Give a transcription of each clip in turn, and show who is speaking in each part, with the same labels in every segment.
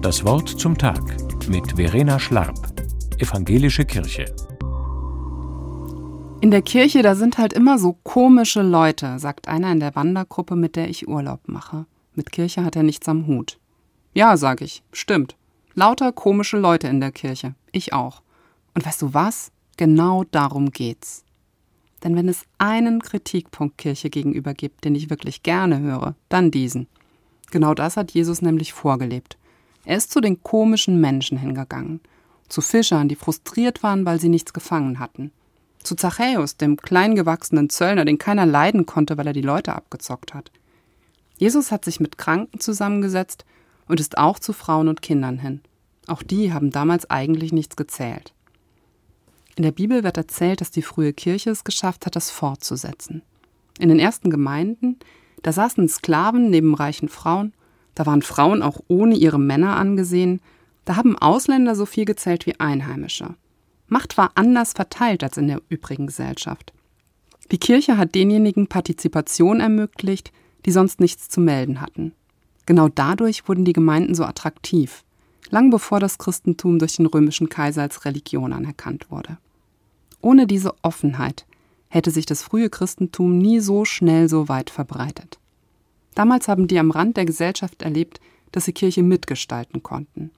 Speaker 1: Das Wort zum Tag mit Verena Schlarp, Evangelische Kirche.
Speaker 2: In der Kirche, da sind halt immer so komische Leute, sagt einer in der Wandergruppe, mit der ich Urlaub mache. Mit Kirche hat er nichts am Hut. Ja, sag ich, stimmt. Lauter komische Leute in der Kirche. Ich auch. Und weißt du was? Genau darum geht's. Denn wenn es einen Kritikpunkt Kirche gegenüber gibt, den ich wirklich gerne höre, dann diesen. Genau das hat Jesus nämlich vorgelebt. Er ist zu den komischen Menschen hingegangen, zu Fischern, die frustriert waren, weil sie nichts gefangen hatten, zu Zachäus, dem kleingewachsenen Zöllner, den keiner leiden konnte, weil er die Leute abgezockt hat. Jesus hat sich mit Kranken zusammengesetzt und ist auch zu Frauen und Kindern hin. Auch die haben damals eigentlich nichts gezählt. In der Bibel wird erzählt, dass die frühe Kirche es geschafft hat, das fortzusetzen. In den ersten Gemeinden, da saßen Sklaven neben reichen Frauen da waren Frauen auch ohne ihre Männer angesehen. Da haben Ausländer so viel gezählt wie Einheimische. Macht war anders verteilt als in der übrigen Gesellschaft. Die Kirche hat denjenigen Partizipation ermöglicht, die sonst nichts zu melden hatten. Genau dadurch wurden die Gemeinden so attraktiv, lang bevor das Christentum durch den römischen Kaiser als Religion anerkannt wurde. Ohne diese Offenheit hätte sich das frühe Christentum nie so schnell so weit verbreitet. Damals haben die am Rand der Gesellschaft erlebt, dass sie Kirche mitgestalten konnten.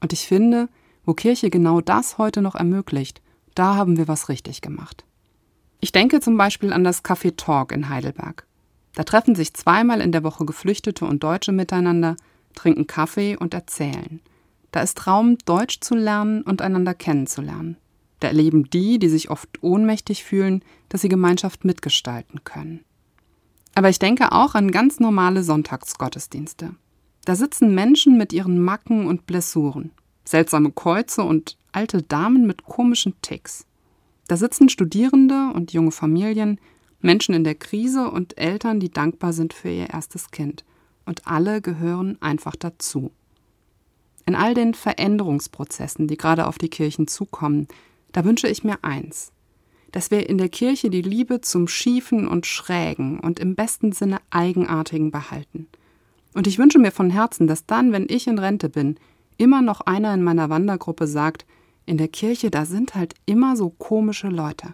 Speaker 2: Und ich finde, wo Kirche genau das heute noch ermöglicht, da haben wir was richtig gemacht. Ich denke zum Beispiel an das Café Talk in Heidelberg. Da treffen sich zweimal in der Woche Geflüchtete und Deutsche miteinander, trinken Kaffee und erzählen. Da ist Raum, Deutsch zu lernen und einander kennenzulernen. Da erleben die, die sich oft ohnmächtig fühlen, dass sie Gemeinschaft mitgestalten können. Aber ich denke auch an ganz normale Sonntagsgottesdienste. Da sitzen Menschen mit ihren Macken und Blessuren, seltsame Kreuze und alte Damen mit komischen Ticks. Da sitzen Studierende und junge Familien, Menschen in der Krise und Eltern, die dankbar sind für ihr erstes Kind. Und alle gehören einfach dazu. In all den Veränderungsprozessen, die gerade auf die Kirchen zukommen, da wünsche ich mir eins, dass wir in der Kirche die Liebe zum Schiefen und Schrägen und im besten Sinne Eigenartigen behalten. Und ich wünsche mir von Herzen, dass dann, wenn ich in Rente bin, immer noch einer in meiner Wandergruppe sagt, in der Kirche, da sind halt immer so komische Leute.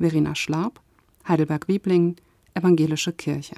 Speaker 2: Verena Schlarb, Heidelberg-Wiblingen, Evangelische Kirche.